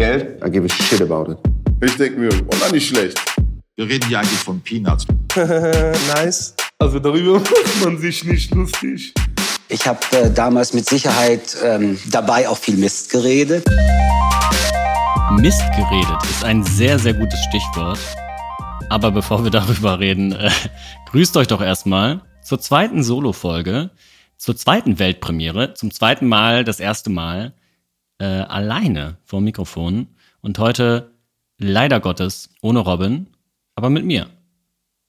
Geld, I give a shit about it. Ich denke mir, oh, na, nicht schlecht. Wir reden hier eigentlich von Peanuts. nice. Also darüber macht man sich nicht lustig. Ich habe äh, damals mit Sicherheit ähm, dabei auch viel Mist geredet. Mist geredet ist ein sehr, sehr gutes Stichwort. Aber bevor wir darüber reden, äh, grüßt euch doch erstmal zur zweiten Solo-Folge, zur zweiten Weltpremiere, zum zweiten Mal, das erste Mal äh, alleine vor Mikrofon und heute leider Gottes ohne Robin, aber mit mir,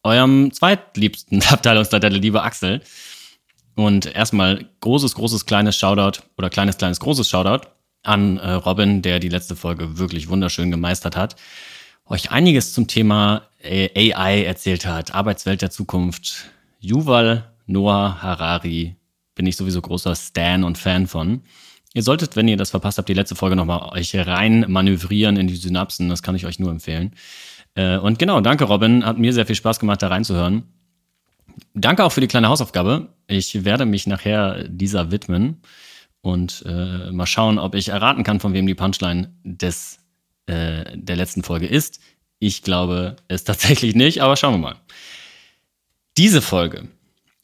eurem zweitliebsten Abteilungsleiter, der liebe Axel. Und erstmal großes, großes, kleines Shoutout oder kleines, kleines, großes Shoutout an äh, Robin, der die letzte Folge wirklich wunderschön gemeistert hat, euch einiges zum Thema äh, AI erzählt hat, Arbeitswelt der Zukunft. Yuval Noah Harari bin ich sowieso großer Stan und Fan von. Ihr solltet, wenn ihr das verpasst habt, die letzte Folge nochmal euch rein manövrieren in die Synapsen. Das kann ich euch nur empfehlen. Äh, und genau, danke Robin. Hat mir sehr viel Spaß gemacht, da reinzuhören. Danke auch für die kleine Hausaufgabe. Ich werde mich nachher dieser widmen und äh, mal schauen, ob ich erraten kann, von wem die Punchline des, äh, der letzten Folge ist. Ich glaube es tatsächlich nicht, aber schauen wir mal. Diese Folge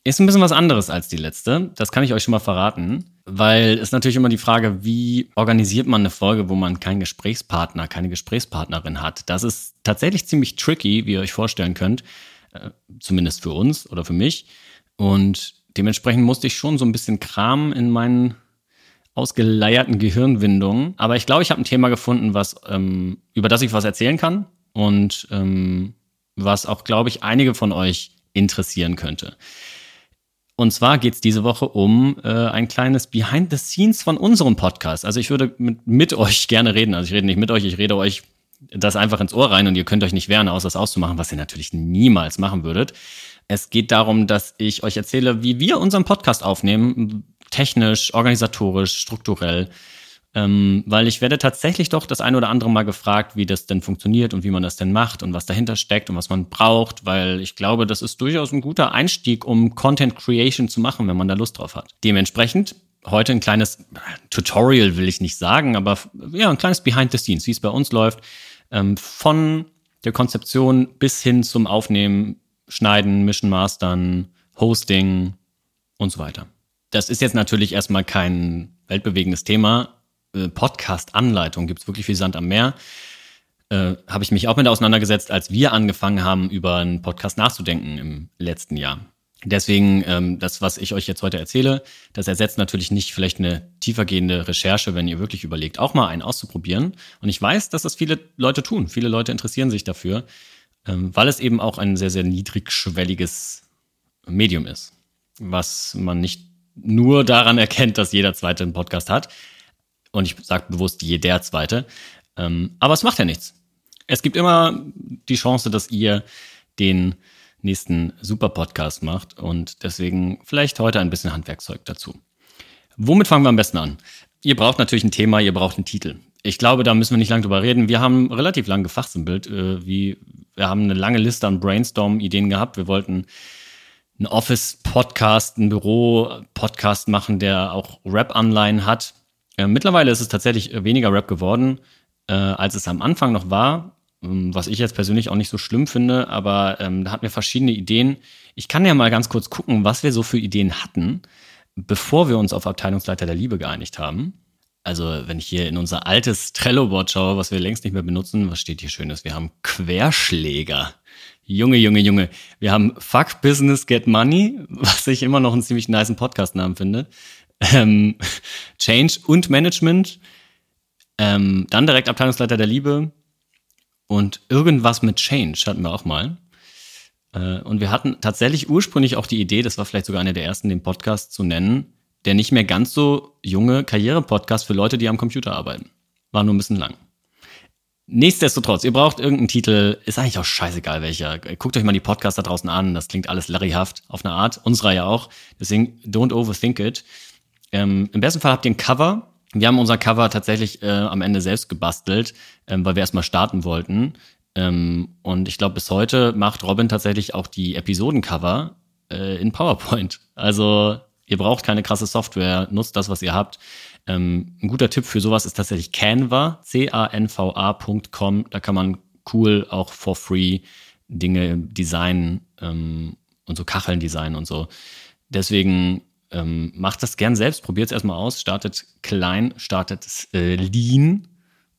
ist ein bisschen was anderes als die letzte. Das kann ich euch schon mal verraten, weil es natürlich immer die Frage, wie organisiert man eine Folge, wo man keinen Gesprächspartner, keine Gesprächspartnerin hat. Das ist tatsächlich ziemlich tricky, wie ihr euch vorstellen könnt, äh, zumindest für uns oder für mich. Und dementsprechend musste ich schon so ein bisschen Kram in meinen ausgeleierten Gehirnwindungen. Aber ich glaube, ich habe ein Thema gefunden, was ähm, über das ich was erzählen kann und ähm, was auch, glaube ich, einige von euch interessieren könnte. Und zwar geht's diese Woche um äh, ein kleines Behind the Scenes von unserem Podcast. Also ich würde mit, mit euch gerne reden. Also ich rede nicht mit euch, ich rede euch das einfach ins Ohr rein und ihr könnt euch nicht wehren, außer das auszumachen, was ihr natürlich niemals machen würdet. Es geht darum, dass ich euch erzähle, wie wir unseren Podcast aufnehmen, technisch, organisatorisch, strukturell ähm, weil ich werde tatsächlich doch das eine oder andere Mal gefragt, wie das denn funktioniert und wie man das denn macht und was dahinter steckt und was man braucht, weil ich glaube, das ist durchaus ein guter Einstieg, um Content Creation zu machen, wenn man da Lust drauf hat. Dementsprechend heute ein kleines Tutorial will ich nicht sagen, aber ja, ein kleines Behind the Scenes, wie es bei uns läuft, ähm, von der Konzeption bis hin zum Aufnehmen, Schneiden, Mischen, Mastern, Hosting und so weiter. Das ist jetzt natürlich erstmal kein weltbewegendes Thema, äh, Podcast-Anleitung, gibt es wirklich viel Sand am Meer. Äh, habe ich mich auch mit auseinandergesetzt, als wir angefangen haben, über einen Podcast nachzudenken im letzten Jahr. Deswegen, ähm, das, was ich euch jetzt heute erzähle, das ersetzt natürlich nicht vielleicht eine tiefergehende Recherche, wenn ihr wirklich überlegt, auch mal einen auszuprobieren. Und ich weiß, dass das viele Leute tun. Viele Leute interessieren sich dafür, ähm, weil es eben auch ein sehr, sehr niedrigschwelliges Medium ist, was man nicht nur daran erkennt, dass jeder zweite einen Podcast hat, und ich sage bewusst jeder zweite. Ähm, aber es macht ja nichts. Es gibt immer die Chance, dass ihr den nächsten Super-Podcast macht und deswegen vielleicht heute ein bisschen Handwerkzeug dazu. Womit fangen wir am besten an? Ihr braucht natürlich ein Thema, ihr braucht einen Titel. Ich glaube, da müssen wir nicht lange drüber reden. Wir haben relativ lang gefachsimpelt. Äh, wir haben eine lange Liste an Brainstorm-Ideen gehabt. Wir wollten einen Office-Podcast, einen Büro-Podcast machen, der auch Rap-Anleihen hat. Äh, mittlerweile ist es tatsächlich äh, weniger Rap geworden, äh, als es am Anfang noch war. Ähm, was ich jetzt persönlich auch nicht so schlimm finde, aber ähm, da hatten wir verschiedene Ideen. Ich kann ja mal ganz kurz gucken, was wir so für Ideen hatten, bevor wir uns auf Abteilungsleiter der Liebe geeinigt haben. Also, wenn ich hier in unser altes Trello-Board schaue, was wir längst nicht mehr benutzen, was steht hier Schönes? Wir haben Querschläger. Junge, Junge, Junge. Wir haben Fuck Business Get Money, was ich immer noch einen ziemlich niceen Podcast-Namen finde ähm, Change und Management, ähm, dann direkt Abteilungsleiter der Liebe und irgendwas mit Change hatten wir auch mal. Äh, und wir hatten tatsächlich ursprünglich auch die Idee, das war vielleicht sogar einer der ersten, den Podcast zu nennen, der nicht mehr ganz so junge Karriere-Podcast für Leute, die am Computer arbeiten. War nur ein bisschen lang. Nichtsdestotrotz, ihr braucht irgendeinen Titel, ist eigentlich auch scheißegal welcher. Guckt euch mal die Podcasts da draußen an, das klingt alles larryhaft auf eine Art, unsere ja auch. Deswegen don't overthink it. Ähm, Im besten Fall habt ihr ein Cover. Wir haben unser Cover tatsächlich äh, am Ende selbst gebastelt, ähm, weil wir erstmal starten wollten. Ähm, und ich glaube, bis heute macht Robin tatsächlich auch die Episodencover äh, in PowerPoint. Also ihr braucht keine krasse Software, nutzt das, was ihr habt. Ähm, ein guter Tipp für sowas ist tatsächlich Canva, C-A-N-V-A.com. Da kann man cool auch for free Dinge designen ähm, und so Kacheln designen und so. Deswegen ähm, macht das gern selbst, probiert es erstmal aus, startet klein, startet äh, lean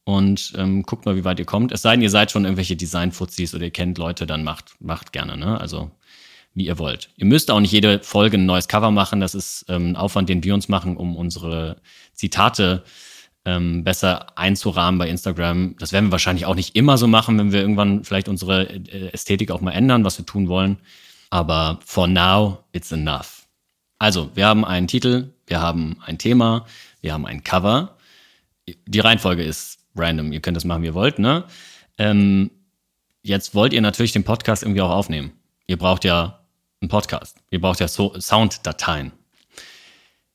und ähm, guckt mal, wie weit ihr kommt. Es sei denn, ihr seid schon irgendwelche Design-Fuzis oder ihr kennt Leute, dann macht, macht gerne, ne? Also wie ihr wollt. Ihr müsst auch nicht jede Folge ein neues Cover machen. Das ist ähm, ein Aufwand, den wir uns machen, um unsere Zitate ähm, besser einzurahmen bei Instagram. Das werden wir wahrscheinlich auch nicht immer so machen, wenn wir irgendwann vielleicht unsere äh, Ästhetik auch mal ändern, was wir tun wollen. Aber for now, it's enough. Also, wir haben einen Titel, wir haben ein Thema, wir haben ein Cover. Die Reihenfolge ist random. Ihr könnt das machen, wie ihr wollt, ne? Ähm, jetzt wollt ihr natürlich den Podcast irgendwie auch aufnehmen. Ihr braucht ja einen Podcast. Ihr braucht ja so Sounddateien.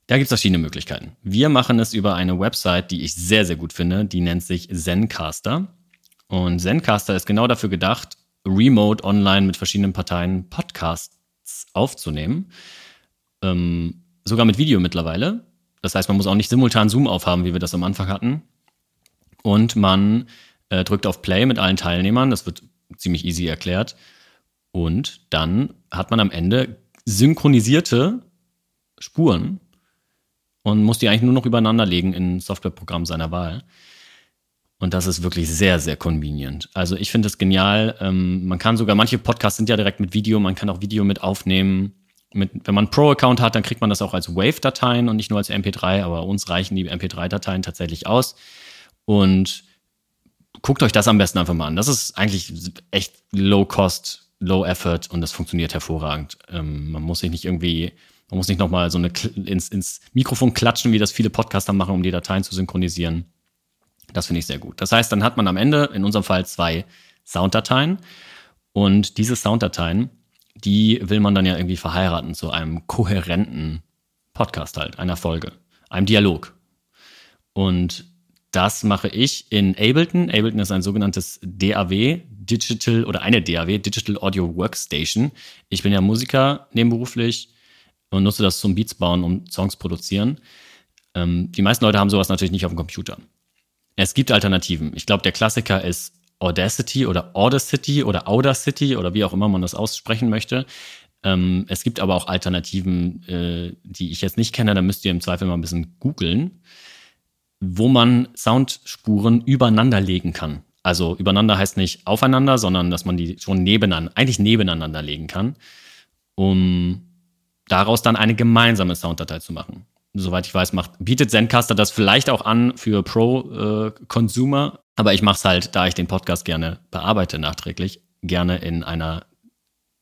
Da gibt es verschiedene Möglichkeiten. Wir machen es über eine Website, die ich sehr, sehr gut finde. Die nennt sich Zencaster. Und Zencaster ist genau dafür gedacht, remote online mit verschiedenen Parteien Podcasts aufzunehmen. Ähm, sogar mit Video mittlerweile. Das heißt, man muss auch nicht simultan Zoom aufhaben, wie wir das am Anfang hatten. Und man äh, drückt auf Play mit allen Teilnehmern. Das wird ziemlich easy erklärt. Und dann hat man am Ende synchronisierte Spuren und muss die eigentlich nur noch übereinander legen in ein Softwareprogramm seiner Wahl. Und das ist wirklich sehr, sehr convenient. Also ich finde es genial. Ähm, man kann sogar, manche Podcasts sind ja direkt mit Video, man kann auch Video mit aufnehmen. Mit, wenn man einen Pro-Account hat, dann kriegt man das auch als Wave-Dateien und nicht nur als MP3, aber uns reichen die MP3-Dateien tatsächlich aus. Und guckt euch das am besten einfach mal an. Das ist eigentlich echt Low-Cost, Low-Effort und das funktioniert hervorragend. Ähm, man muss sich nicht irgendwie man muss nicht nochmal so eine ins, ins Mikrofon klatschen, wie das viele Podcaster machen, um die Dateien zu synchronisieren. Das finde ich sehr gut. Das heißt, dann hat man am Ende in unserem Fall zwei Sounddateien und diese Sounddateien, die will man dann ja irgendwie verheiraten zu einem kohärenten Podcast halt, einer Folge, einem Dialog. Und das mache ich in Ableton. Ableton ist ein sogenanntes DAW, Digital oder eine DAW, Digital Audio Workstation. Ich bin ja Musiker nebenberuflich und nutze das zum Beats bauen und Songs produzieren. Ähm, die meisten Leute haben sowas natürlich nicht auf dem Computer. Es gibt Alternativen. Ich glaube, der Klassiker ist Audacity oder Audacity oder Audacity oder wie auch immer man das aussprechen möchte. Ähm, es gibt aber auch Alternativen, äh, die ich jetzt nicht kenne. Da müsst ihr im Zweifel mal ein bisschen googeln, wo man Soundspuren übereinander legen kann. Also übereinander heißt nicht aufeinander, sondern dass man die schon nebeneinander, eigentlich nebeneinander legen kann, um daraus dann eine gemeinsame Sounddatei zu machen. Soweit ich weiß, macht, bietet Zencaster das vielleicht auch an für Pro-Consumer, äh, aber ich mache es halt, da ich den Podcast gerne bearbeite nachträglich, gerne in einer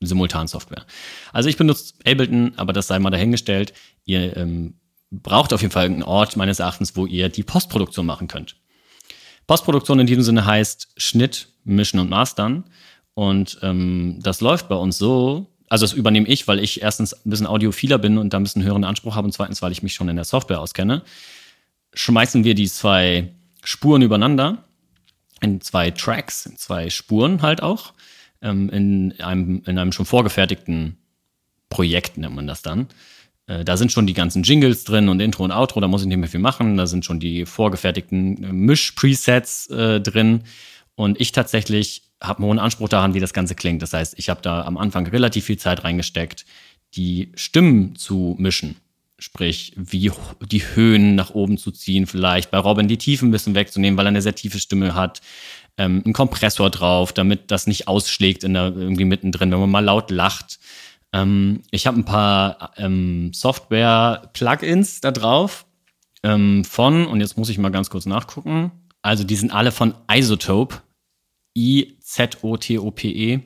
simultanen Software. Also ich benutze Ableton, aber das sei mal dahingestellt. Ihr ähm, braucht auf jeden Fall einen Ort meines Erachtens, wo ihr die Postproduktion machen könnt. Postproduktion in diesem Sinne heißt Schnitt, Mischen und Mastern. Und ähm, das läuft bei uns so, also das übernehme ich, weil ich erstens ein bisschen audiophiler bin und da ein bisschen höheren Anspruch habe und zweitens, weil ich mich schon in der Software auskenne. Schmeißen wir die zwei Spuren übereinander in zwei Tracks, in zwei Spuren halt auch, ähm, in, einem, in einem schon vorgefertigten Projekt nennt man das dann. Äh, da sind schon die ganzen Jingles drin und Intro und Outro, da muss ich nicht mehr viel machen. Da sind schon die vorgefertigten äh, Misch-Presets äh, drin. Und ich tatsächlich habe einen hohen Anspruch daran, wie das Ganze klingt. Das heißt, ich habe da am Anfang relativ viel Zeit reingesteckt, die Stimmen zu mischen. Sprich, wie die Höhen nach oben zu ziehen, vielleicht bei Robin die Tiefen ein bisschen wegzunehmen, weil er eine sehr tiefe Stimme hat. Ähm, ein Kompressor drauf, damit das nicht ausschlägt in der, irgendwie mittendrin, wenn man mal laut lacht. Ähm, ich habe ein paar ähm, Software-Plugins da drauf ähm, von, und jetzt muss ich mal ganz kurz nachgucken. Also die sind alle von Isotope. I-Z-O-T-O-P-E.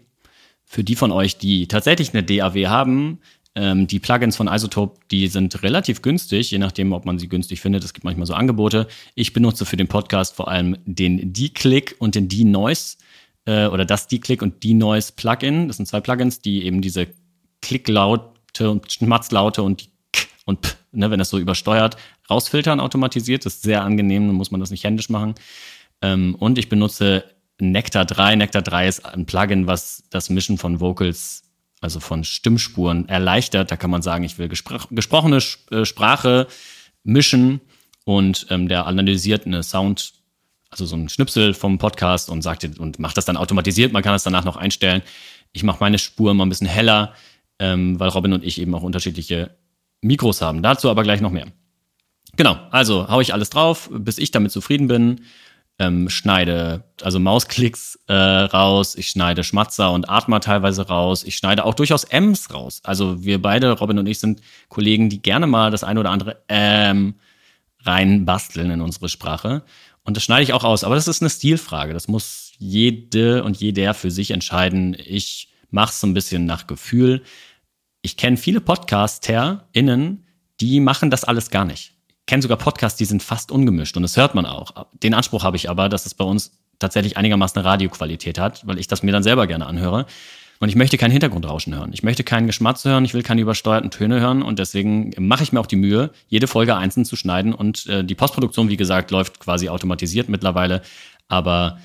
Für die von euch, die tatsächlich eine DAW haben, ähm, die Plugins von Isotope, die sind relativ günstig, je nachdem, ob man sie günstig findet. Es gibt manchmal so Angebote. Ich benutze für den Podcast vor allem den D-Click und den D-Noise äh, oder das D-Click und D-Noise Plugin. Das sind zwei Plugins, die eben diese Klicklaute und Schmatzlaute und die K und P, ne, wenn das so übersteuert, rausfiltern automatisiert. Das ist sehr angenehm, dann muss man das nicht händisch machen. Ähm, und ich benutze Nectar 3. Nectar 3 ist ein Plugin, was das Mischen von Vocals, also von Stimmspuren erleichtert. Da kann man sagen, ich will gespr gesprochene äh, Sprache mischen und ähm, der analysiert eine Sound, also so ein Schnipsel vom Podcast und sagt und macht das dann automatisiert. Man kann das danach noch einstellen. Ich mache meine Spur mal ein bisschen heller, ähm, weil Robin und ich eben auch unterschiedliche Mikros haben. Dazu aber gleich noch mehr. Genau, also haue ich alles drauf, bis ich damit zufrieden bin. Ähm, schneide also Mausklicks äh, raus, ich schneide Schmatzer und Atma teilweise raus, ich schneide auch durchaus Ms raus. Also wir beide, Robin und ich, sind Kollegen, die gerne mal das eine oder andere ähm rein basteln in unsere Sprache. Und das schneide ich auch aus. Aber das ist eine Stilfrage. Das muss jede und jeder für sich entscheiden. Ich mache es so ein bisschen nach Gefühl. Ich kenne viele PodcasterInnen, die machen das alles gar nicht. Kenne sogar Podcasts, die sind fast ungemischt und das hört man auch. Den Anspruch habe ich aber, dass es bei uns tatsächlich einigermaßen eine Radioqualität hat, weil ich das mir dann selber gerne anhöre. Und ich möchte kein Hintergrundrauschen hören. Ich möchte keinen Geschmatz hören. Ich will keine übersteuerten Töne hören. Und deswegen mache ich mir auch die Mühe, jede Folge einzeln zu schneiden. Und äh, die Postproduktion, wie gesagt, läuft quasi automatisiert mittlerweile. Aber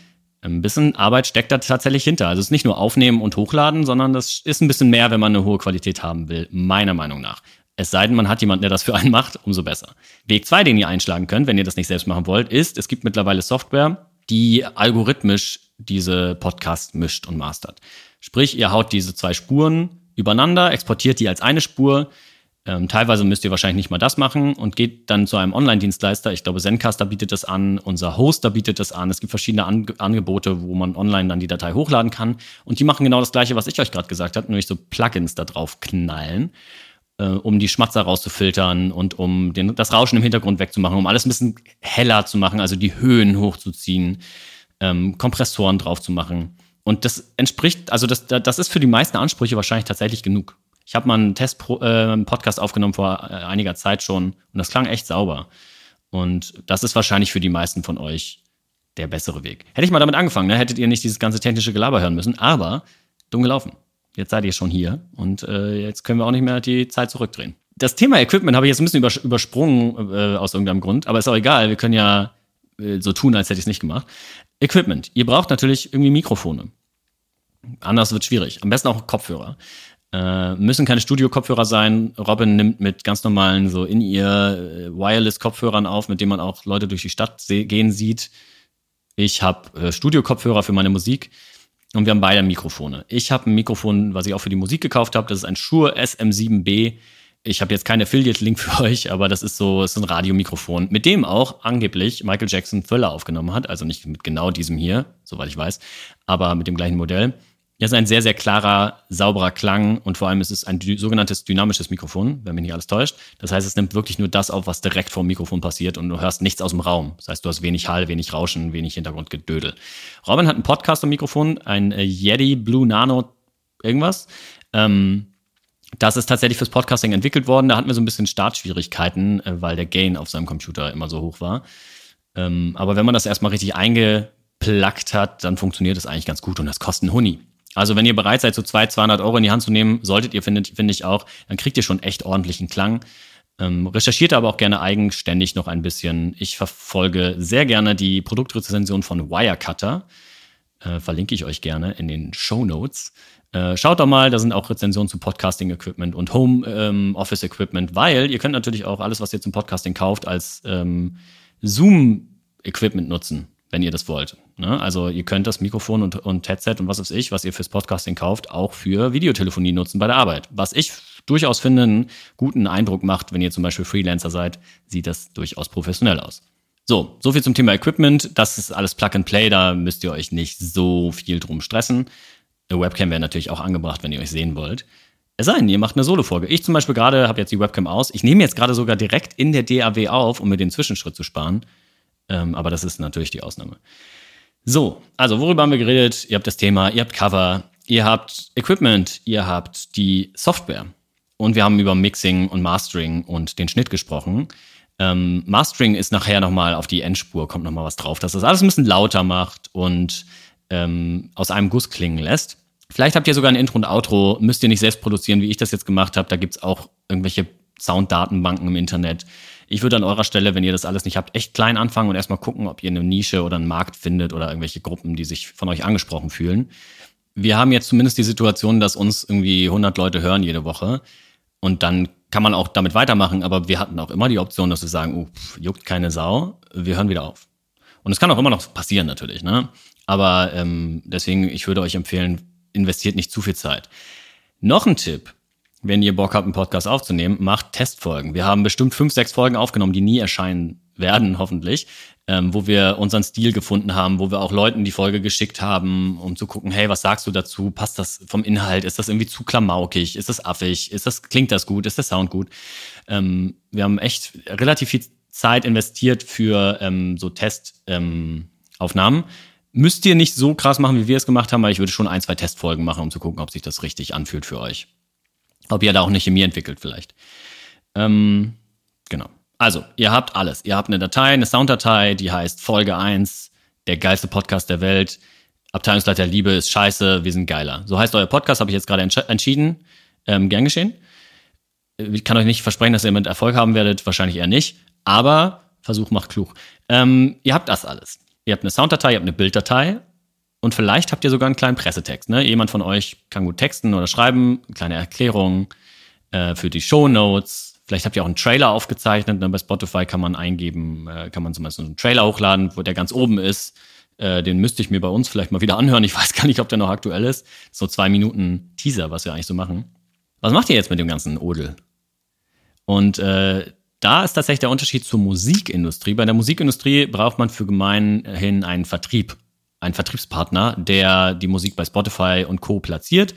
ein bisschen Arbeit steckt da tatsächlich hinter. Also es ist nicht nur aufnehmen und hochladen, sondern das ist ein bisschen mehr, wenn man eine hohe Qualität haben will, meiner Meinung nach. Es sei denn, man hat jemanden, der das für einen macht, umso besser. Weg zwei, den ihr einschlagen könnt, wenn ihr das nicht selbst machen wollt, ist, es gibt mittlerweile Software, die algorithmisch diese Podcasts mischt und mastert. Sprich, ihr haut diese zwei Spuren übereinander, exportiert die als eine Spur. Ähm, teilweise müsst ihr wahrscheinlich nicht mal das machen und geht dann zu einem Online-Dienstleister. Ich glaube, Zencaster bietet das an, unser Hoster bietet das an. Es gibt verschiedene an Angebote, wo man online dann die Datei hochladen kann. Und die machen genau das Gleiche, was ich euch gerade gesagt habe, nämlich so Plugins da drauf knallen, äh, um die Schmatzer rauszufiltern und um den, das Rauschen im Hintergrund wegzumachen, um alles ein bisschen heller zu machen, also die Höhen hochzuziehen, ähm, Kompressoren drauf zu machen. Und das entspricht, also das, das ist für die meisten Ansprüche wahrscheinlich tatsächlich genug. Ich habe mal einen Test-Podcast äh, aufgenommen vor äh, einiger Zeit schon und das klang echt sauber. Und das ist wahrscheinlich für die meisten von euch der bessere Weg. Hätte ich mal damit angefangen, ne, hättet ihr nicht dieses ganze technische Gelaber hören müssen, aber dumm gelaufen. Jetzt seid ihr schon hier und äh, jetzt können wir auch nicht mehr die Zeit zurückdrehen. Das Thema Equipment habe ich jetzt ein bisschen übersprungen äh, aus irgendeinem Grund, aber ist auch egal. Wir können ja äh, so tun, als hätte ich es nicht gemacht. Equipment. Ihr braucht natürlich irgendwie Mikrofone. Anders wird schwierig. Am besten auch Kopfhörer. Äh, müssen keine Studio-Kopfhörer sein. Robin nimmt mit ganz normalen so in ihr äh, Wireless-Kopfhörern auf, mit denen man auch Leute durch die Stadt gehen sieht. Ich habe äh, Studio-Kopfhörer für meine Musik und wir haben beide Mikrofone. Ich habe ein Mikrofon, was ich auch für die Musik gekauft habe. Das ist ein Shure SM7B ich habe jetzt keinen Affiliate-Link für euch, aber das ist so, ist ein Radiomikrofon, mit dem auch angeblich Michael Jackson Thriller aufgenommen hat. Also nicht mit genau diesem hier, soweit ich weiß, aber mit dem gleichen Modell. Das ist ein sehr, sehr klarer, sauberer Klang und vor allem ist es ein sogenanntes dynamisches Mikrofon, wenn mich nicht alles täuscht. Das heißt, es nimmt wirklich nur das auf, was direkt vom Mikrofon passiert und du hörst nichts aus dem Raum. Das heißt, du hast wenig Hall, wenig Rauschen, wenig Hintergrundgedödel. Robin hat ein Podcast-Mikrofon, ein Yeti Blue Nano irgendwas. Ähm, das ist tatsächlich fürs Podcasting entwickelt worden. Da hatten wir so ein bisschen Startschwierigkeiten, äh, weil der Gain auf seinem Computer immer so hoch war. Ähm, aber wenn man das erstmal richtig eingeplackt hat, dann funktioniert es eigentlich ganz gut und das kostet ein Huni. Also wenn ihr bereit seid, so 200, 200 Euro in die Hand zu nehmen, solltet ihr, finde find ich auch, dann kriegt ihr schon echt ordentlichen Klang. Ähm, recherchiert aber auch gerne eigenständig noch ein bisschen. Ich verfolge sehr gerne die Produktrezension von Wirecutter. Äh, verlinke ich euch gerne in den Show Notes. Äh, schaut doch mal, da sind auch Rezensionen zu Podcasting-Equipment und Home-Office-Equipment, ähm, weil ihr könnt natürlich auch alles, was ihr zum Podcasting kauft, als ähm, Zoom-Equipment nutzen, wenn ihr das wollt. Ne? Also ihr könnt das Mikrofon und, und Headset und was weiß ich, was ihr fürs Podcasting kauft, auch für Videotelefonie nutzen bei der Arbeit. Was ich durchaus finde, einen guten Eindruck macht, wenn ihr zum Beispiel Freelancer seid, sieht das durchaus professionell aus. So, so viel zum Thema Equipment. Das ist alles Plug and Play, da müsst ihr euch nicht so viel drum stressen. Eine Webcam wäre natürlich auch angebracht, wenn ihr euch sehen wollt. Es sei denn, ihr macht eine Solo-Folge. Ich zum Beispiel gerade habe jetzt die Webcam aus. Ich nehme jetzt gerade sogar direkt in der DAW auf, um mir den Zwischenschritt zu sparen. Ähm, aber das ist natürlich die Ausnahme. So, also worüber haben wir geredet? Ihr habt das Thema, ihr habt Cover, ihr habt Equipment, ihr habt die Software. Und wir haben über Mixing und Mastering und den Schnitt gesprochen. Ähm, Mastering ist nachher nochmal auf die Endspur, kommt nochmal was drauf, dass das alles ein bisschen lauter macht und ähm, aus einem Guss klingen lässt. Vielleicht habt ihr sogar ein Intro und Outro, müsst ihr nicht selbst produzieren, wie ich das jetzt gemacht habe. Da gibt's auch irgendwelche Sounddatenbanken im Internet. Ich würde an eurer Stelle, wenn ihr das alles nicht habt, echt klein anfangen und erstmal gucken, ob ihr eine Nische oder einen Markt findet oder irgendwelche Gruppen, die sich von euch angesprochen fühlen. Wir haben jetzt zumindest die Situation, dass uns irgendwie 100 Leute hören jede Woche und dann kann man auch damit weitermachen, aber wir hatten auch immer die Option, dass wir sagen, uh, juckt keine Sau, wir hören wieder auf. Und es kann auch immer noch passieren natürlich, ne? Aber ähm, deswegen, ich würde euch empfehlen, investiert nicht zu viel Zeit. Noch ein Tipp, wenn ihr Bock habt, einen Podcast aufzunehmen, macht Testfolgen. Wir haben bestimmt fünf, sechs Folgen aufgenommen, die nie erscheinen werden, hoffentlich, ähm, wo wir unseren Stil gefunden haben, wo wir auch Leuten die Folge geschickt haben, um zu gucken, hey, was sagst du dazu? Passt das vom Inhalt? Ist das irgendwie zu klamaukig? Ist das affig? Ist das, klingt das gut? Ist der Sound gut? Ähm, wir haben echt relativ viel Zeit investiert für ähm, so Testaufnahmen. Ähm, Müsst ihr nicht so krass machen, wie wir es gemacht haben, weil ich würde schon ein, zwei Testfolgen machen, um zu gucken, ob sich das richtig anfühlt für euch. Ob ihr da auch nicht in mir entwickelt vielleicht. Ähm, genau. Also, ihr habt alles. Ihr habt eine Datei, eine Sounddatei, die heißt Folge 1, der geilste Podcast der Welt. Abteilungsleiter Liebe ist scheiße, wir sind geiler. So heißt euer Podcast, habe ich jetzt gerade entsch entschieden. Ähm, gern geschehen. Ich kann euch nicht versprechen, dass ihr mit Erfolg haben werdet, wahrscheinlich eher nicht. Aber Versuch macht klug. Ähm, ihr habt das alles. Ihr habt eine Sounddatei, ihr habt eine Bilddatei und vielleicht habt ihr sogar einen kleinen Pressetext. Ne? Jemand von euch kann gut texten oder schreiben, eine kleine Erklärung äh, für die Show Notes. Vielleicht habt ihr auch einen Trailer aufgezeichnet. Ne? Bei Spotify kann man eingeben, äh, kann man zum Beispiel einen Trailer hochladen, wo der ganz oben ist. Äh, den müsste ich mir bei uns vielleicht mal wieder anhören. Ich weiß gar nicht, ob der noch aktuell ist. So zwei Minuten Teaser, was wir eigentlich so machen. Was macht ihr jetzt mit dem ganzen Odel? Und äh, da ist tatsächlich der Unterschied zur Musikindustrie. Bei der Musikindustrie braucht man für gemeinhin einen Vertrieb ein Vertriebspartner, der die Musik bei Spotify und Co. platziert,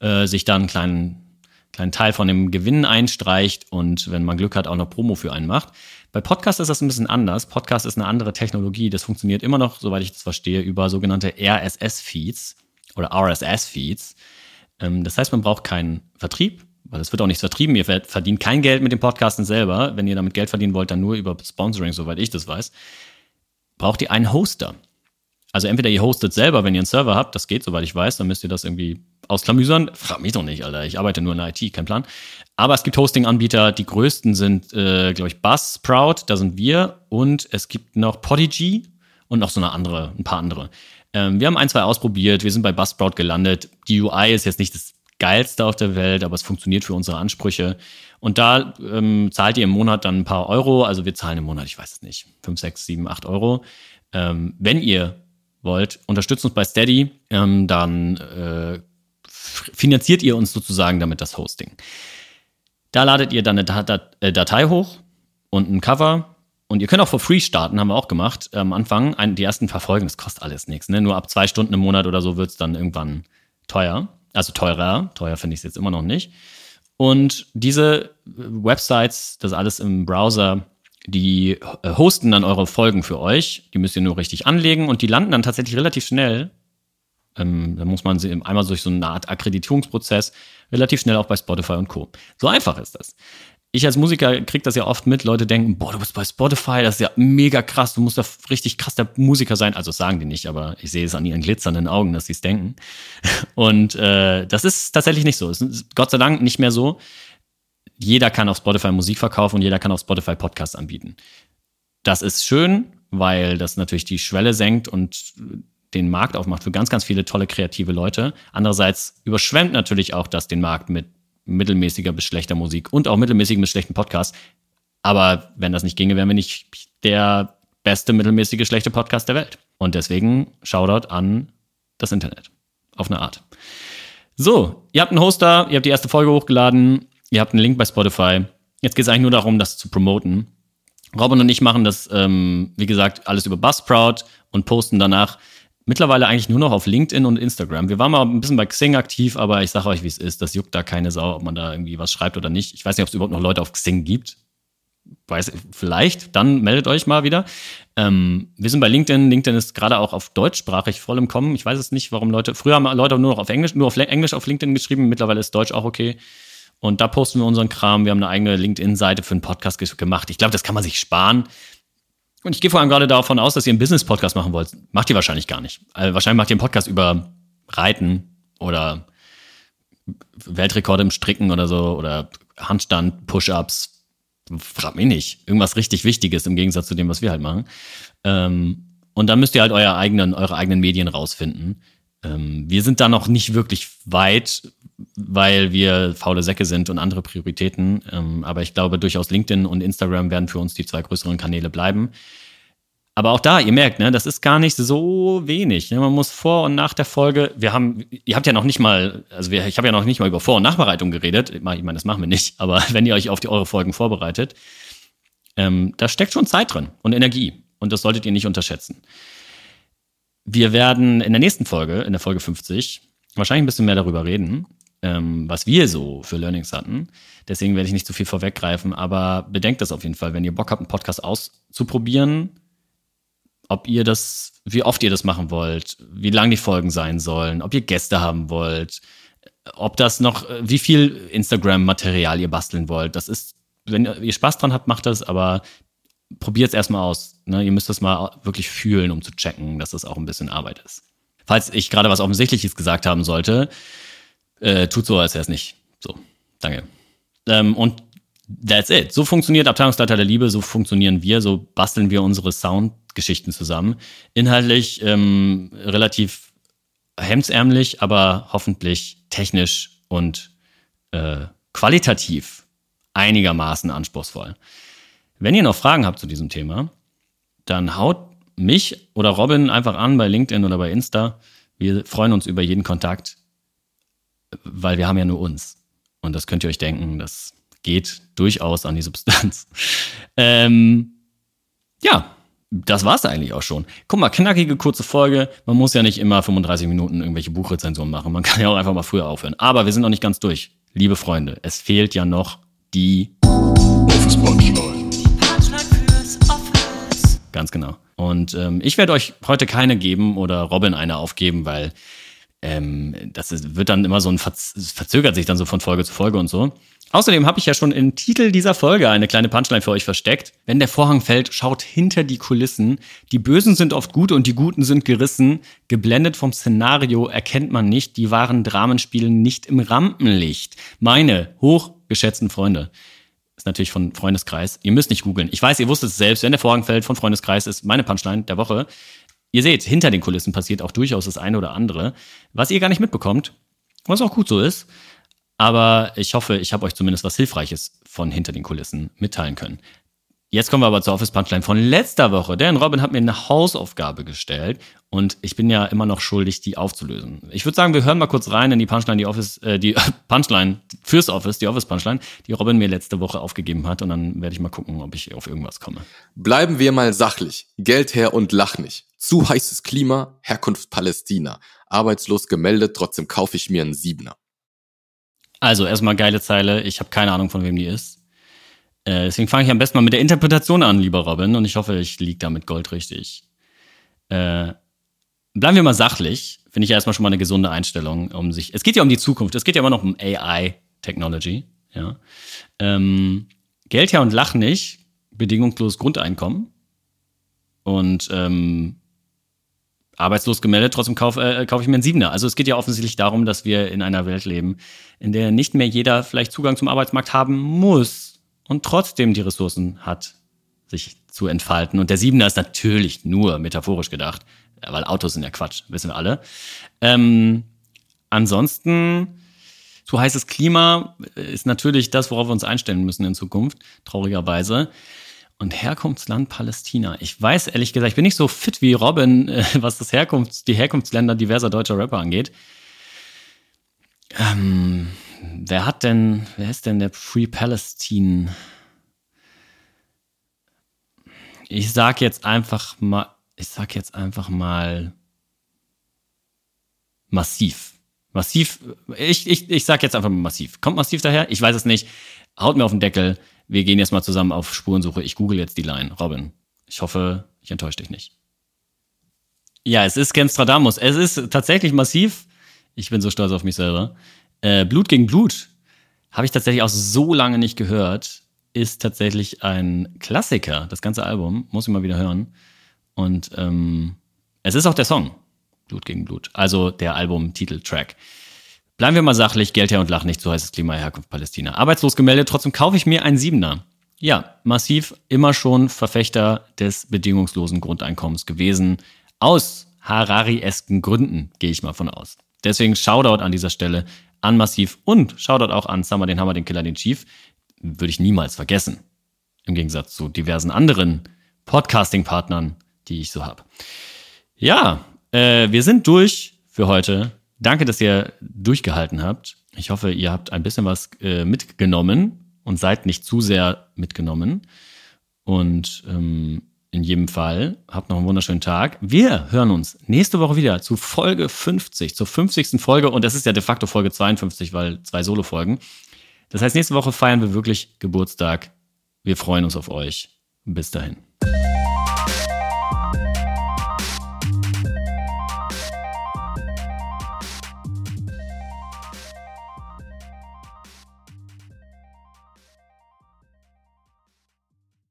äh, sich dann einen kleinen, kleinen Teil von dem Gewinn einstreicht und wenn man Glück hat, auch noch Promo für einen macht. Bei Podcast ist das ein bisschen anders. Podcast ist eine andere Technologie. Das funktioniert immer noch, soweit ich das verstehe, über sogenannte RSS-Feeds oder RSS-Feeds. Ähm, das heißt, man braucht keinen Vertrieb, weil es wird auch nichts vertrieben. Ihr verdient kein Geld mit dem Podcasten selber. Wenn ihr damit Geld verdienen wollt, dann nur über Sponsoring, soweit ich das weiß. Braucht ihr einen Hoster. Also entweder ihr hostet selber, wenn ihr einen Server habt, das geht, soweit ich weiß, dann müsst ihr das irgendwie ausklamüsern. Frag mich doch nicht, Alter. Ich arbeite nur in der IT, kein Plan. Aber es gibt Hosting-Anbieter, die größten sind, äh, glaube ich, Buzzsprout, da sind wir. Und es gibt noch Podigy und noch so eine andere, ein paar andere. Ähm, wir haben ein, zwei ausprobiert, wir sind bei Buzzsprout gelandet. Die UI ist jetzt nicht das geilste auf der Welt, aber es funktioniert für unsere Ansprüche. Und da ähm, zahlt ihr im Monat dann ein paar Euro. Also wir zahlen im Monat, ich weiß es nicht, 5, 6, 7, 8 Euro. Ähm, wenn ihr wollt, unterstützt uns bei Steady, ähm, dann äh, finanziert ihr uns sozusagen damit das Hosting. Da ladet ihr dann eine Dat äh, Datei hoch und ein Cover. Und ihr könnt auch for free starten, haben wir auch gemacht. Am Anfang, ein, die ersten paar Folgen, das kostet alles nichts. Ne? Nur ab zwei Stunden im Monat oder so wird es dann irgendwann teuer. Also teurer. Teuer finde ich es jetzt immer noch nicht. Und diese Websites, das alles im Browser die äh, hosten dann eure Folgen für euch. Die müsst ihr nur richtig anlegen und die landen dann tatsächlich relativ schnell. Ähm, da muss man sie einmal durch so eine Art Akkreditierungsprozess relativ schnell auch bei Spotify und Co. So einfach ist das. Ich als Musiker krieg das ja oft mit. Leute denken, boah, du bist bei Spotify, das ist ja mega krass, du musst da richtig krass der Musiker sein. Also sagen die nicht, aber ich sehe es an ihren glitzernden Augen, dass sie es denken. Und äh, das ist tatsächlich nicht so. Es ist Gott sei Dank nicht mehr so jeder kann auf Spotify Musik verkaufen und jeder kann auf Spotify Podcasts anbieten. Das ist schön, weil das natürlich die Schwelle senkt und den Markt aufmacht für ganz, ganz viele tolle kreative Leute. Andererseits überschwemmt natürlich auch das den Markt mit mittelmäßiger bis schlechter Musik und auch mittelmäßigen bis schlechten Podcasts. Aber wenn das nicht ginge, wären wir nicht der beste mittelmäßige schlechte Podcast der Welt. Und deswegen Shoutout an das Internet. Auf eine Art. So, ihr habt einen Hoster, ihr habt die erste Folge hochgeladen. Ihr habt einen Link bei Spotify. Jetzt geht es eigentlich nur darum, das zu promoten. Robin und ich machen das, ähm, wie gesagt, alles über Buzzsprout und posten danach mittlerweile eigentlich nur noch auf LinkedIn und Instagram. Wir waren mal ein bisschen bei Xing aktiv, aber ich sage euch, wie es ist. Das juckt da keine Sau, ob man da irgendwie was schreibt oder nicht. Ich weiß nicht, ob es überhaupt noch Leute auf Xing gibt. Weiß, vielleicht, dann meldet euch mal wieder. Ähm, wir sind bei LinkedIn. LinkedIn ist gerade auch auf deutschsprachig voll im Kommen. Ich weiß es nicht, warum Leute. Früher haben Leute nur noch auf Englisch, nur auf Englisch auf LinkedIn geschrieben. Mittlerweile ist Deutsch auch okay. Und da posten wir unseren Kram. Wir haben eine eigene LinkedIn-Seite für einen Podcast gemacht. Ich glaube, das kann man sich sparen. Und ich gehe vor allem gerade davon aus, dass ihr einen Business-Podcast machen wollt. Macht ihr wahrscheinlich gar nicht. Also wahrscheinlich macht ihr einen Podcast über Reiten oder Weltrekorde im Stricken oder so oder Handstand, Push-Ups. Frag mich nicht. Irgendwas richtig Wichtiges im Gegensatz zu dem, was wir halt machen. Ähm, und dann müsst ihr halt euer eigenen, eure eigenen Medien rausfinden. Ähm, wir sind da noch nicht wirklich weit, weil wir faule Säcke sind und andere Prioritäten. Ähm, aber ich glaube durchaus LinkedIn und Instagram werden für uns die zwei größeren Kanäle bleiben. Aber auch da, ihr merkt, ne, das ist gar nicht so wenig. Ne? Man muss vor und nach der Folge, wir haben, ihr habt ja noch nicht mal, also wir, ich habe ja noch nicht mal über Vor- und Nachbereitung geredet. Ich meine, das machen wir nicht, aber wenn ihr euch auf die eure Folgen vorbereitet, ähm, da steckt schon Zeit drin und Energie. Und das solltet ihr nicht unterschätzen. Wir werden in der nächsten Folge, in der Folge 50, wahrscheinlich ein bisschen mehr darüber reden, ähm, was wir so für Learnings hatten. Deswegen werde ich nicht zu viel vorweggreifen, aber bedenkt das auf jeden Fall, wenn ihr Bock habt, einen Podcast auszuprobieren, ob ihr das, wie oft ihr das machen wollt, wie lang die Folgen sein sollen, ob ihr Gäste haben wollt, ob das noch, wie viel Instagram-Material ihr basteln wollt. Das ist, wenn ihr Spaß dran habt, macht das, aber probiert es erstmal aus. Ne? Ihr müsst das mal wirklich fühlen, um zu checken, dass das auch ein bisschen Arbeit ist. Falls ich gerade was Offensichtliches gesagt haben sollte, äh, tut so, als wäre es nicht. So, danke. Ähm, und that's it. So funktioniert Abteilungsleiter der Liebe, so funktionieren wir, so basteln wir unsere Soundgeschichten zusammen. Inhaltlich ähm, relativ hemdsärmlich, aber hoffentlich technisch und äh, qualitativ einigermaßen anspruchsvoll. Wenn ihr noch Fragen habt zu diesem Thema, dann haut mich oder Robin einfach an bei LinkedIn oder bei Insta. Wir freuen uns über jeden Kontakt, weil wir haben ja nur uns. Und das könnt ihr euch denken, das geht durchaus an die Substanz. ähm, ja, das war's eigentlich auch schon. Guck mal, knackige, kurze Folge. Man muss ja nicht immer 35 Minuten irgendwelche Buchrezensionen machen. Man kann ja auch einfach mal früher aufhören. Aber wir sind noch nicht ganz durch. Liebe Freunde, es fehlt ja noch die Office Punchline. Ganz genau. Und ähm, ich werde euch heute keine geben oder Robin eine aufgeben, weil ähm, das ist, wird dann immer so ein Verz verzögert sich dann so von Folge zu Folge und so. Außerdem habe ich ja schon im Titel dieser Folge eine kleine Punchline für euch versteckt. Wenn der Vorhang fällt, schaut hinter die Kulissen. Die Bösen sind oft gut und die Guten sind gerissen. Geblendet vom Szenario erkennt man nicht, die wahren Dramen spielen nicht im Rampenlicht. Meine hochgeschätzten Freunde, ist natürlich von Freundeskreis. Ihr müsst nicht googeln. Ich weiß, ihr wusstet es selbst, wenn der Vorhang fällt von Freundeskreis, ist meine Punchline der Woche. Ihr seht, hinter den Kulissen passiert auch durchaus das eine oder andere, was ihr gar nicht mitbekommt, was auch gut so ist. Aber ich hoffe, ich habe euch zumindest was Hilfreiches von hinter den Kulissen mitteilen können. Jetzt kommen wir aber zur Office Punchline von letzter Woche. Denn Robin hat mir eine Hausaufgabe gestellt und ich bin ja immer noch schuldig, die aufzulösen. Ich würde sagen, wir hören mal kurz rein in die Punchline, die Office, äh, die Punchline fürs Office, die Office Punchline, die Robin mir letzte Woche aufgegeben hat und dann werde ich mal gucken, ob ich auf irgendwas komme. Bleiben wir mal sachlich. Geld her und lach nicht. Zu heißes Klima, Herkunft Palästina. Arbeitslos gemeldet, trotzdem kaufe ich mir einen Siebener. Also erstmal geile Zeile. Ich habe keine Ahnung, von wem die ist. Äh, deswegen fange ich am besten mal mit der Interpretation an, lieber Robin, und ich hoffe, ich liege da mit Gold richtig. Äh, bleiben wir mal sachlich. Finde ich ja erstmal schon mal eine gesunde Einstellung, um sich. Es geht ja um die Zukunft. Es geht ja immer noch um AI-Technology. Ja. Ähm, Geld her und lach nicht. Bedingungslos Grundeinkommen. Und ähm, arbeitslos gemeldet, trotzdem kaufe äh, kauf ich mir einen Siebener. Also es geht ja offensichtlich darum, dass wir in einer Welt leben, in der nicht mehr jeder vielleicht Zugang zum Arbeitsmarkt haben muss und trotzdem die Ressourcen hat, sich zu entfalten. Und der Siebener ist natürlich nur metaphorisch gedacht, weil Autos sind ja Quatsch, wissen wir alle. Ähm, ansonsten, zu heißes Klima ist natürlich das, worauf wir uns einstellen müssen in Zukunft, traurigerweise. Und Herkunftsland Palästina. Ich weiß ehrlich gesagt, ich bin nicht so fit wie Robin, äh, was das Herkunfts-, die Herkunftsländer diverser deutscher Rapper angeht. Ähm, wer hat denn, wer ist denn der Free Palestine? Ich sag jetzt einfach mal, ich sag jetzt einfach mal massiv. Massiv, ich, ich, ich sag jetzt einfach mal massiv. Kommt massiv daher? Ich weiß es nicht. Haut mir auf den Deckel. Wir gehen jetzt mal zusammen auf Spurensuche. Ich google jetzt die Line. Robin, ich hoffe, ich enttäusche dich nicht. Ja, es ist Genstradamus. Es ist tatsächlich massiv. Ich bin so stolz auf mich selber. Äh, Blut gegen Blut habe ich tatsächlich auch so lange nicht gehört. Ist tatsächlich ein Klassiker. Das ganze Album muss ich mal wieder hören. Und ähm, es ist auch der Song Blut gegen Blut. Also der Album-Titeltrack. Bleiben wir mal sachlich, Geld her und lach nicht, so heißt das Klima Herkunft Palästina. Arbeitslos gemeldet, trotzdem kaufe ich mir einen Siebener. Ja, massiv immer schon Verfechter des bedingungslosen Grundeinkommens gewesen. Aus Harari-esken Gründen, gehe ich mal von aus. Deswegen Shoutout an dieser Stelle an Massiv und Shoutout auch an Summer, den Hammer, den Killer, den Chief. Würde ich niemals vergessen. Im Gegensatz zu diversen anderen Podcasting-Partnern, die ich so habe. Ja, äh, wir sind durch für heute. Danke, dass ihr durchgehalten habt. Ich hoffe, ihr habt ein bisschen was äh, mitgenommen und seid nicht zu sehr mitgenommen. Und ähm, in jedem Fall, habt noch einen wunderschönen Tag. Wir hören uns nächste Woche wieder zu Folge 50, zur 50. Folge. Und das ist ja de facto Folge 52, weil zwei Solo-Folgen. Das heißt, nächste Woche feiern wir wirklich Geburtstag. Wir freuen uns auf euch. Bis dahin.